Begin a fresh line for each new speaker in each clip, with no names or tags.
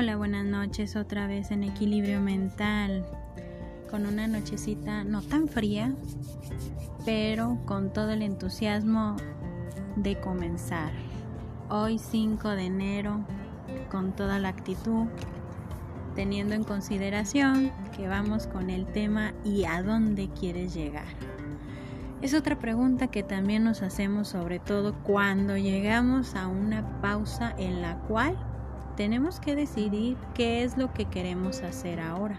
Hola, buenas noches otra vez en equilibrio mental, con una nochecita no tan fría, pero con todo el entusiasmo de comenzar. Hoy 5 de enero, con toda la actitud, teniendo en consideración que vamos con el tema ¿y a dónde quieres llegar? Es otra pregunta que también nos hacemos sobre todo cuando llegamos a una pausa en la cual tenemos que decidir qué es lo que queremos hacer ahora.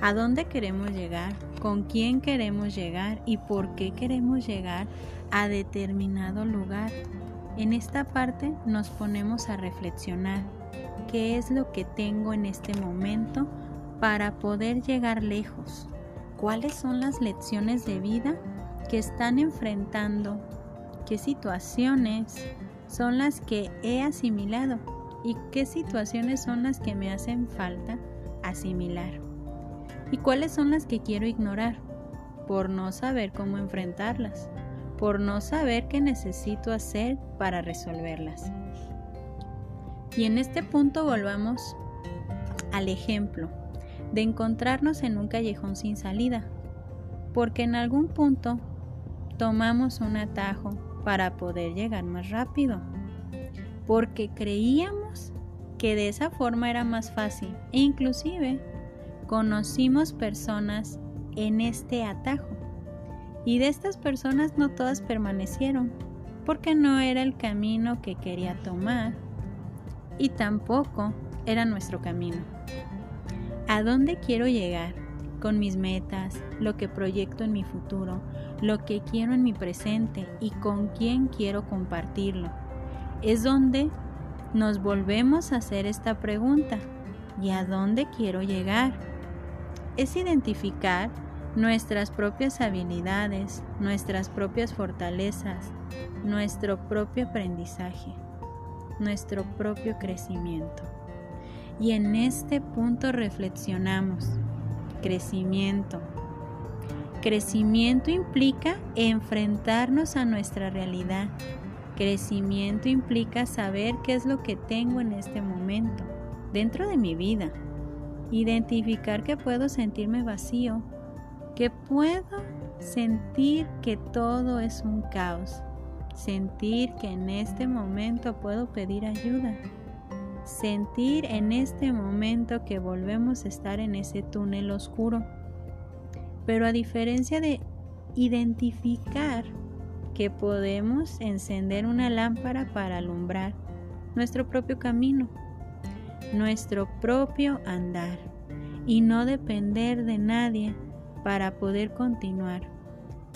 ¿A dónde queremos llegar? ¿Con quién queremos llegar? ¿Y por qué queremos llegar a determinado lugar? En esta parte nos ponemos a reflexionar qué es lo que tengo en este momento para poder llegar lejos cuáles son las lecciones de vida que están enfrentando, qué situaciones son las que he asimilado y qué situaciones son las que me hacen falta asimilar y cuáles son las que quiero ignorar por no saber cómo enfrentarlas, por no saber qué necesito hacer para resolverlas. Y en este punto volvamos al ejemplo de encontrarnos en un callejón sin salida, porque en algún punto tomamos un atajo para poder llegar más rápido, porque creíamos que de esa forma era más fácil. E inclusive conocimos personas en este atajo. Y de estas personas no todas permanecieron porque no era el camino que quería tomar y tampoco era nuestro camino. A dónde quiero llegar con mis metas, lo que proyecto en mi futuro, lo que quiero en mi presente y con quién quiero compartirlo. Es donde nos volvemos a hacer esta pregunta. ¿Y a dónde quiero llegar? Es identificar nuestras propias habilidades, nuestras propias fortalezas, nuestro propio aprendizaje, nuestro propio crecimiento. Y en este punto reflexionamos. Crecimiento. Crecimiento implica enfrentarnos a nuestra realidad. Crecimiento implica saber qué es lo que tengo en este momento, dentro de mi vida. Identificar que puedo sentirme vacío, que puedo sentir que todo es un caos, sentir que en este momento puedo pedir ayuda sentir en este momento que volvemos a estar en ese túnel oscuro. Pero a diferencia de identificar que podemos encender una lámpara para alumbrar nuestro propio camino, nuestro propio andar y no depender de nadie para poder continuar.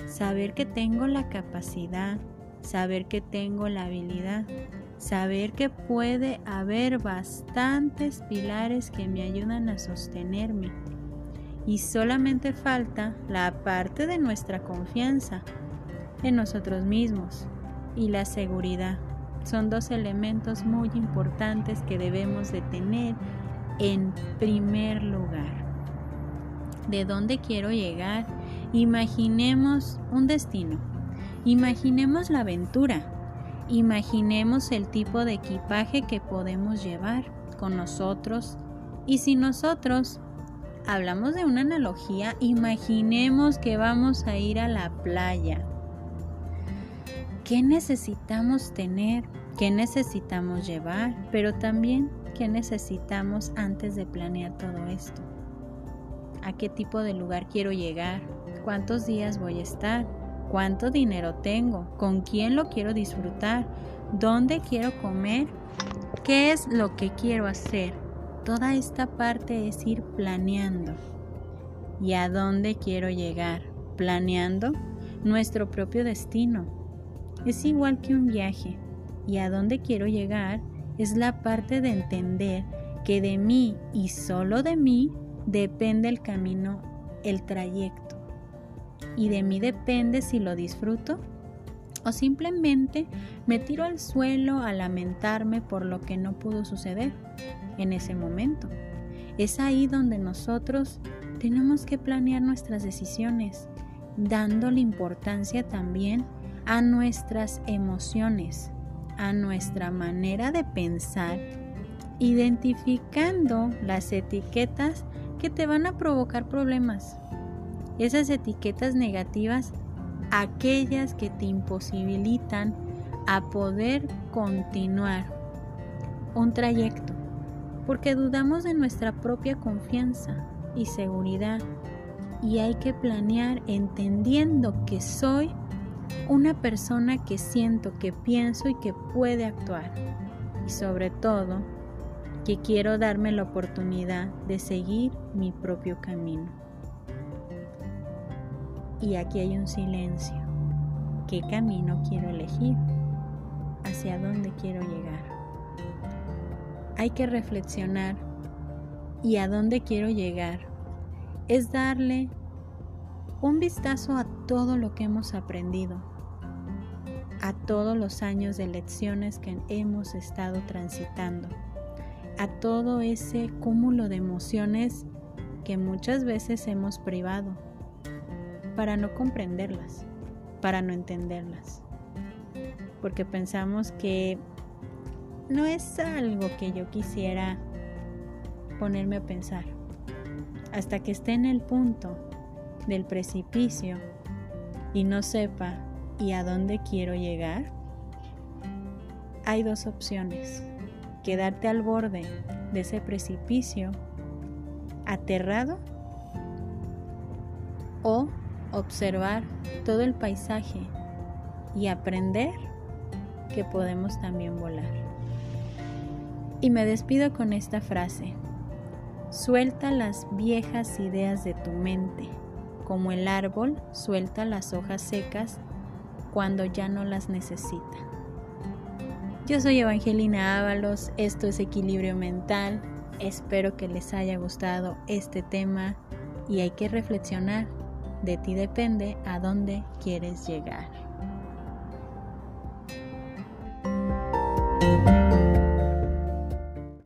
Saber que tengo la capacidad, saber que tengo la habilidad saber que puede haber bastantes pilares que me ayudan a sostenerme y solamente falta la parte de nuestra confianza en nosotros mismos y la seguridad. Son dos elementos muy importantes que debemos de tener en primer lugar. ¿De dónde quiero llegar? Imaginemos un destino. Imaginemos la aventura Imaginemos el tipo de equipaje que podemos llevar con nosotros y si nosotros hablamos de una analogía, imaginemos que vamos a ir a la playa. ¿Qué necesitamos tener? ¿Qué necesitamos llevar? Pero también, ¿qué necesitamos antes de planear todo esto? ¿A qué tipo de lugar quiero llegar? ¿Cuántos días voy a estar? cuánto dinero tengo, con quién lo quiero disfrutar, dónde quiero comer, qué es lo que quiero hacer. Toda esta parte es ir planeando. ¿Y a dónde quiero llegar? Planeando nuestro propio destino. Es igual que un viaje. ¿Y a dónde quiero llegar? Es la parte de entender que de mí y solo de mí depende el camino, el trayecto y de mí depende si lo disfruto o simplemente me tiro al suelo a lamentarme por lo que no pudo suceder en ese momento. Es ahí donde nosotros tenemos que planear nuestras decisiones, dándole importancia también a nuestras emociones, a nuestra manera de pensar identificando las etiquetas que te van a provocar problemas. Esas etiquetas negativas, aquellas que te imposibilitan a poder continuar un trayecto, porque dudamos de nuestra propia confianza y seguridad y hay que planear entendiendo que soy una persona que siento, que pienso y que puede actuar. Y sobre todo, que quiero darme la oportunidad de seguir mi propio camino. Y aquí hay un silencio. ¿Qué camino quiero elegir? ¿Hacia dónde quiero llegar? Hay que reflexionar. ¿Y a dónde quiero llegar? Es darle un vistazo a todo lo que hemos aprendido, a todos los años de lecciones que hemos estado transitando, a todo ese cúmulo de emociones que muchas veces hemos privado para no comprenderlas, para no entenderlas, porque pensamos que no es algo que yo quisiera ponerme a pensar, hasta que esté en el punto del precipicio y no sepa y a dónde quiero llegar, hay dos opciones. Quedarte al borde de ese precipicio aterrado o observar todo el paisaje y aprender que podemos también volar. Y me despido con esta frase. Suelta las viejas ideas de tu mente como el árbol suelta las hojas secas cuando ya no las necesita. Yo soy Evangelina Ábalos, esto es Equilibrio Mental, espero que les haya gustado este tema y hay que reflexionar, de ti depende a dónde quieres llegar.